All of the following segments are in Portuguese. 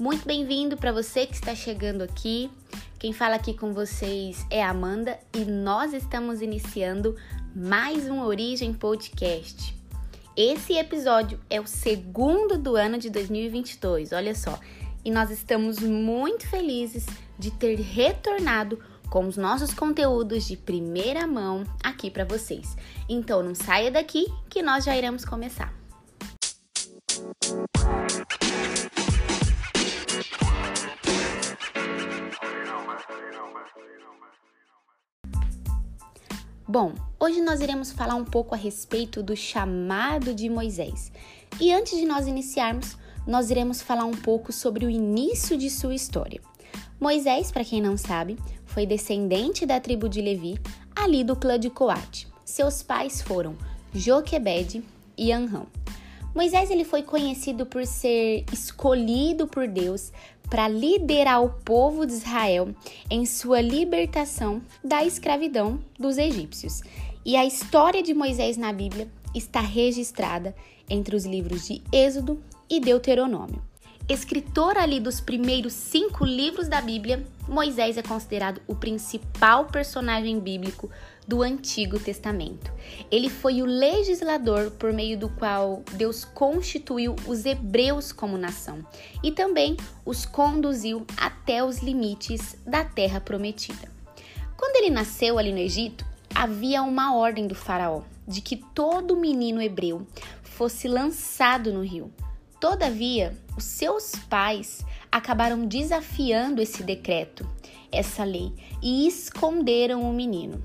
Muito bem-vindo para você que está chegando aqui. Quem fala aqui com vocês é Amanda e nós estamos iniciando mais um Origem Podcast. Esse episódio é o segundo do ano de 2022, olha só. E nós estamos muito felizes de ter retornado com os nossos conteúdos de primeira mão aqui para vocês. Então não saia daqui que nós já iremos começar. Bom, hoje nós iremos falar um pouco a respeito do chamado de Moisés. E antes de nós iniciarmos, nós iremos falar um pouco sobre o início de sua história. Moisés, para quem não sabe, foi descendente da tribo de Levi, ali do clã de Coate. Seus pais foram Joquebede e Anrão. Moisés ele foi conhecido por ser escolhido por Deus para liderar o povo de Israel em sua libertação da escravidão dos egípcios. E a história de Moisés na Bíblia está registrada entre os livros de Êxodo e Deuteronômio. Escritor ali dos primeiros cinco livros da Bíblia, Moisés é considerado o principal personagem bíblico do Antigo Testamento. Ele foi o legislador por meio do qual Deus constituiu os hebreus como nação e também os conduziu até os limites da terra prometida. Quando ele nasceu ali no Egito, havia uma ordem do faraó de que todo menino hebreu fosse lançado no rio. Todavia, os seus pais acabaram desafiando esse decreto, essa lei, e esconderam o menino.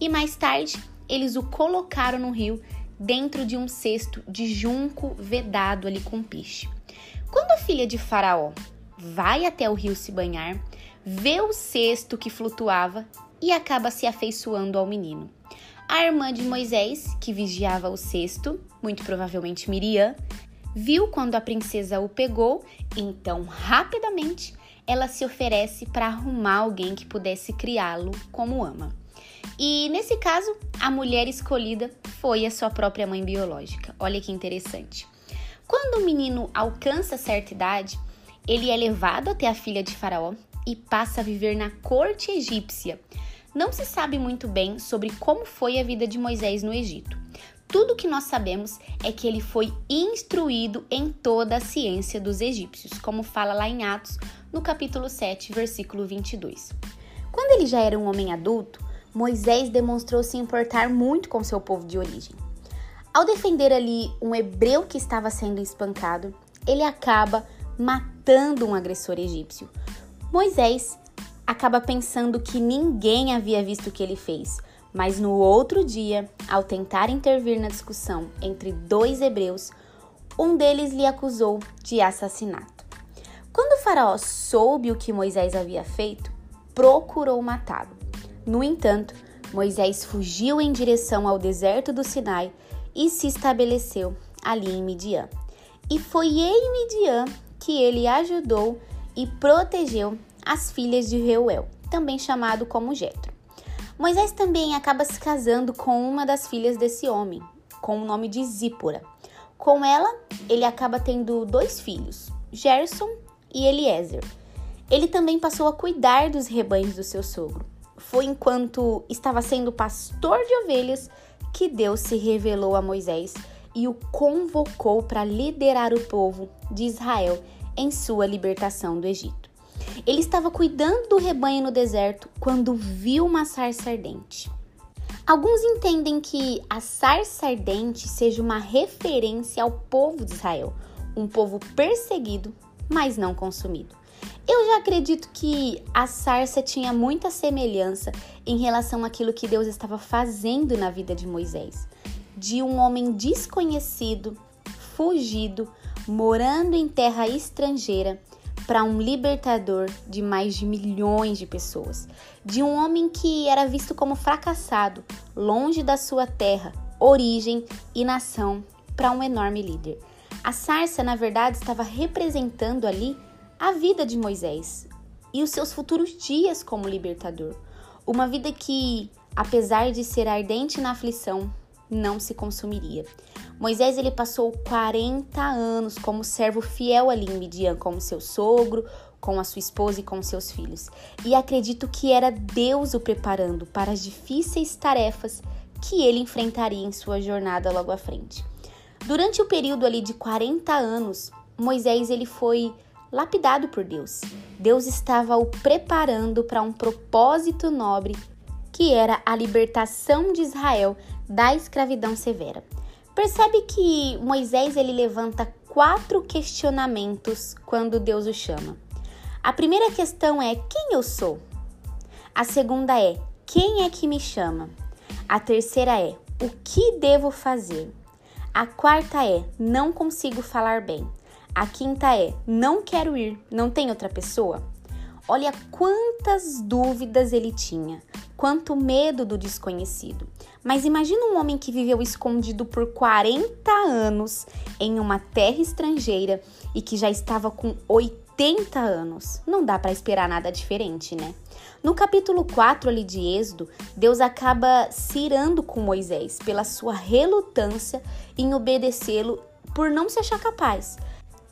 E mais tarde, eles o colocaram no rio dentro de um cesto de junco vedado ali com piche. Quando a filha de Faraó vai até o rio se banhar, vê o cesto que flutuava e acaba se afeiçoando ao menino. A irmã de Moisés, que vigiava o cesto, muito provavelmente Miriam, viu quando a princesa o pegou, então rapidamente ela se oferece para arrumar alguém que pudesse criá-lo como ama. E nesse caso, a mulher escolhida foi a sua própria mãe biológica. Olha que interessante. Quando o menino alcança certa idade, ele é levado até a filha de Faraó e passa a viver na corte egípcia. Não se sabe muito bem sobre como foi a vida de Moisés no Egito. Tudo que nós sabemos é que ele foi instruído em toda a ciência dos egípcios, como fala lá em Atos, no capítulo 7, versículo 22. Quando ele já era um homem adulto, Moisés demonstrou se importar muito com seu povo de origem. Ao defender ali um hebreu que estava sendo espancado, ele acaba matando um agressor egípcio. Moisés acaba pensando que ninguém havia visto o que ele fez, mas no outro dia, ao tentar intervir na discussão entre dois hebreus, um deles lhe acusou de assassinato. Quando o faraó soube o que Moisés havia feito, procurou matá-lo. No entanto, Moisés fugiu em direção ao deserto do Sinai e se estabeleceu ali em Midian. E foi em Midian que ele ajudou e protegeu as filhas de Reuel, também chamado como Jetro. Moisés também acaba se casando com uma das filhas desse homem, com o nome de Zípora. Com ela, ele acaba tendo dois filhos, Gerson e Eliezer. Ele também passou a cuidar dos rebanhos do seu sogro. Foi enquanto estava sendo pastor de ovelhas que Deus se revelou a Moisés e o convocou para liderar o povo de Israel em sua libertação do Egito. Ele estava cuidando do rebanho no deserto quando viu uma sarça ardente. Alguns entendem que a sarça ardente seja uma referência ao povo de Israel, um povo perseguido, mas não consumido. Eu já acredito que a sarça tinha muita semelhança em relação àquilo que Deus estava fazendo na vida de Moisés, de um homem desconhecido, fugido, morando em terra estrangeira para um libertador de mais de milhões de pessoas, de um homem que era visto como fracassado, longe da sua terra, origem e nação, para um enorme líder. A sarça, na verdade, estava representando ali a vida de Moisés e os seus futuros dias como libertador. Uma vida que, apesar de ser ardente na aflição, não se consumiria. Moisés ele passou 40 anos como servo fiel ali em Midian, como seu sogro, com a sua esposa e com seus filhos. E acredito que era Deus o preparando para as difíceis tarefas que ele enfrentaria em sua jornada logo à frente. Durante o período ali de 40 anos, Moisés ele foi lapidado por Deus. Deus estava o preparando para um propósito nobre, que era a libertação de Israel da escravidão severa. Percebe que Moisés ele levanta quatro questionamentos quando Deus o chama. A primeira questão é: quem eu sou? A segunda é: quem é que me chama? A terceira é: o que devo fazer? A quarta é: não consigo falar bem. A quinta é: não quero ir, não tem outra pessoa? Olha quantas dúvidas ele tinha, quanto medo do desconhecido. Mas imagina um homem que viveu escondido por 40 anos em uma terra estrangeira e que já estava com 80 anos. Não dá para esperar nada diferente, né? No capítulo 4 ali de Êxodo, Deus acaba se irando com Moisés pela sua relutância em obedecê-lo por não se achar capaz.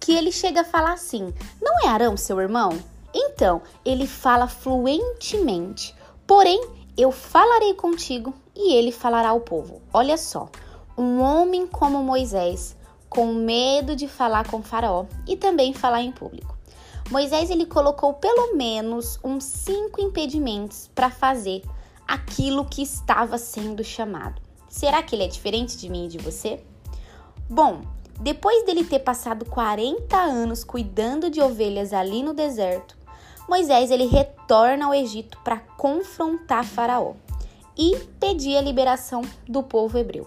Que ele chega a falar assim: Não é Arão seu irmão? Então, ele fala fluentemente. Porém, eu falarei contigo e ele falará ao povo. Olha só, um homem como Moisés, com medo de falar com Faraó e também falar em público. Moisés ele colocou pelo menos uns cinco impedimentos para fazer aquilo que estava sendo chamado. Será que ele é diferente de mim e de você? Bom, depois dele ter passado 40 anos cuidando de ovelhas ali no deserto, Moisés ele retorna ao Egito para confrontar Faraó e pedir a liberação do povo hebreu.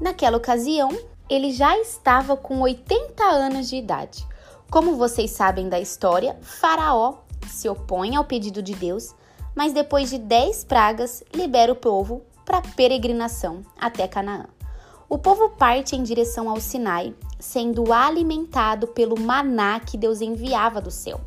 Naquela ocasião, ele já estava com 80 anos de idade. Como vocês sabem da história, Faraó se opõe ao pedido de Deus, mas depois de 10 pragas, libera o povo para peregrinação até Canaã. O povo parte em direção ao Sinai, sendo alimentado pelo maná que Deus enviava do céu.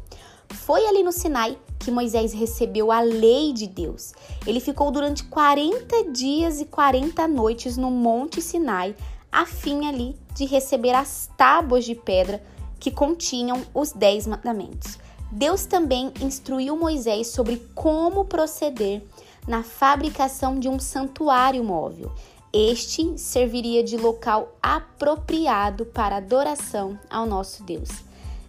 Foi ali no Sinai que Moisés recebeu a lei de Deus. Ele ficou durante 40 dias e 40 noites no Monte Sinai, a fim ali de receber as tábuas de pedra que continham os Dez Mandamentos. Deus também instruiu Moisés sobre como proceder na fabricação de um santuário móvel. Este serviria de local apropriado para adoração ao nosso Deus.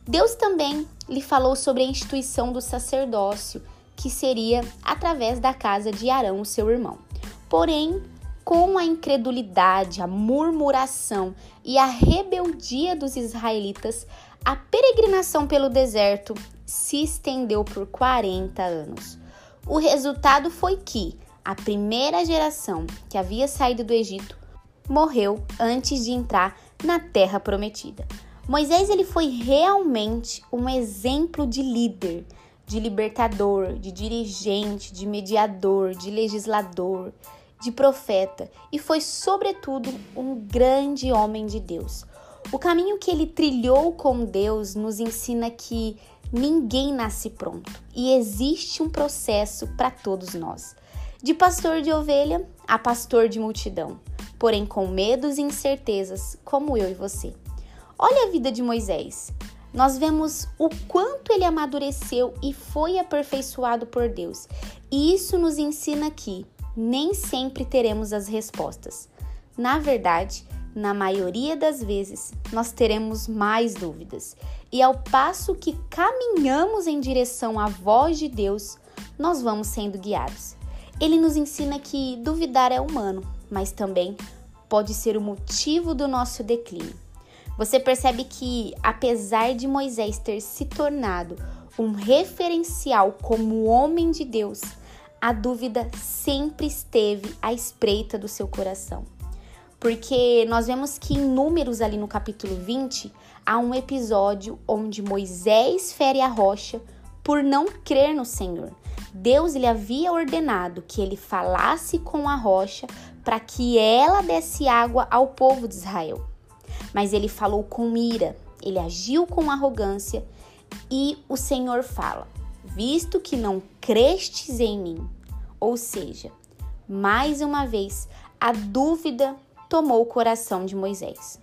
Deus também lhe falou sobre a instituição do sacerdócio, que seria através da casa de Arão, seu irmão. Porém, com a incredulidade, a murmuração e a rebeldia dos israelitas, a peregrinação pelo deserto se estendeu por 40 anos. O resultado foi que a primeira geração que havia saído do Egito morreu antes de entrar na terra prometida. Moisés ele foi realmente um exemplo de líder, de libertador, de dirigente, de mediador, de legislador, de profeta e foi, sobretudo, um grande homem de Deus. O caminho que ele trilhou com Deus nos ensina que ninguém nasce pronto e existe um processo para todos nós. De pastor de ovelha a pastor de multidão, porém com medos e incertezas, como eu e você. Olha a vida de Moisés. Nós vemos o quanto ele amadureceu e foi aperfeiçoado por Deus. E isso nos ensina que nem sempre teremos as respostas. Na verdade, na maioria das vezes, nós teremos mais dúvidas. E ao passo que caminhamos em direção à voz de Deus, nós vamos sendo guiados. Ele nos ensina que duvidar é humano, mas também pode ser o motivo do nosso declínio. Você percebe que, apesar de Moisés ter se tornado um referencial como homem de Deus, a dúvida sempre esteve à espreita do seu coração. Porque nós vemos que em Números, ali no capítulo 20, há um episódio onde Moisés fere a rocha por não crer no Senhor. Deus lhe havia ordenado que ele falasse com a rocha para que ela desse água ao povo de Israel. Mas ele falou com ira, ele agiu com arrogância e o Senhor fala: Visto que não crestes em mim, ou seja, mais uma vez, a dúvida tomou o coração de Moisés.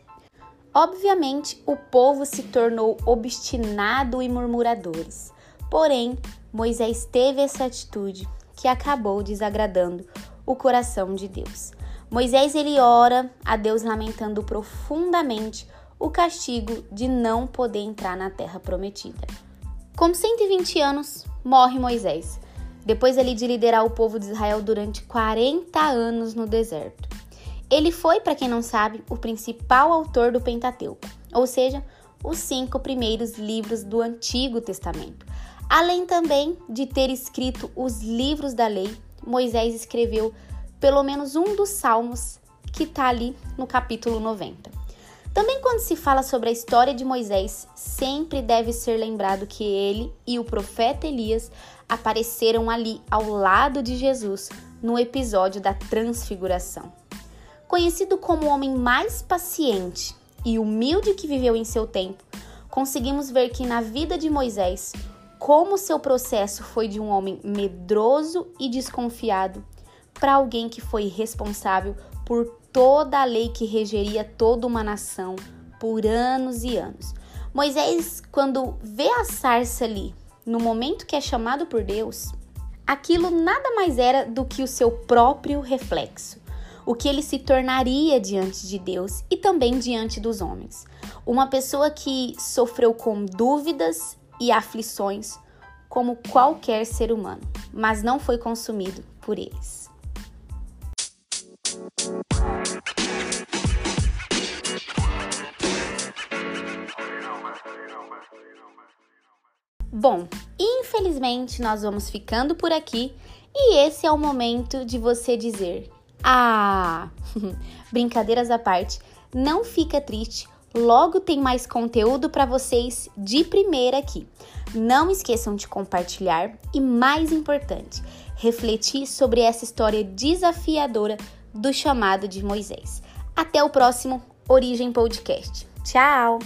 Obviamente, o povo se tornou obstinado e murmuradores. Porém, Moisés teve essa atitude que acabou desagradando o coração de Deus. Moisés ele ora a Deus lamentando profundamente o castigo de não poder entrar na terra prometida. Com 120 anos, morre Moisés, depois ele de liderar o povo de Israel durante 40 anos no deserto. Ele foi, para quem não sabe, o principal autor do Pentateuco, ou seja, os cinco primeiros livros do Antigo Testamento. Além também de ter escrito os livros da lei, Moisés escreveu pelo menos um dos salmos que está ali no capítulo 90. Também, quando se fala sobre a história de Moisés, sempre deve ser lembrado que ele e o profeta Elias apareceram ali ao lado de Jesus no episódio da Transfiguração. Conhecido como o homem mais paciente e humilde que viveu em seu tempo, conseguimos ver que na vida de Moisés, como seu processo foi de um homem medroso e desconfiado para alguém que foi responsável por toda a lei que regeria toda uma nação por anos e anos. Moisés, quando vê a sarça ali, no momento que é chamado por Deus, aquilo nada mais era do que o seu próprio reflexo, o que ele se tornaria diante de Deus e também diante dos homens. Uma pessoa que sofreu com dúvidas e aflições, como qualquer ser humano, mas não foi consumido por eles. Bom, infelizmente nós vamos ficando por aqui e esse é o momento de você dizer: Ah, brincadeiras à parte, não fica triste, logo tem mais conteúdo para vocês de primeira aqui. Não esqueçam de compartilhar e, mais importante, refletir sobre essa história desafiadora do chamado de Moisés. Até o próximo Origem Podcast. Tchau!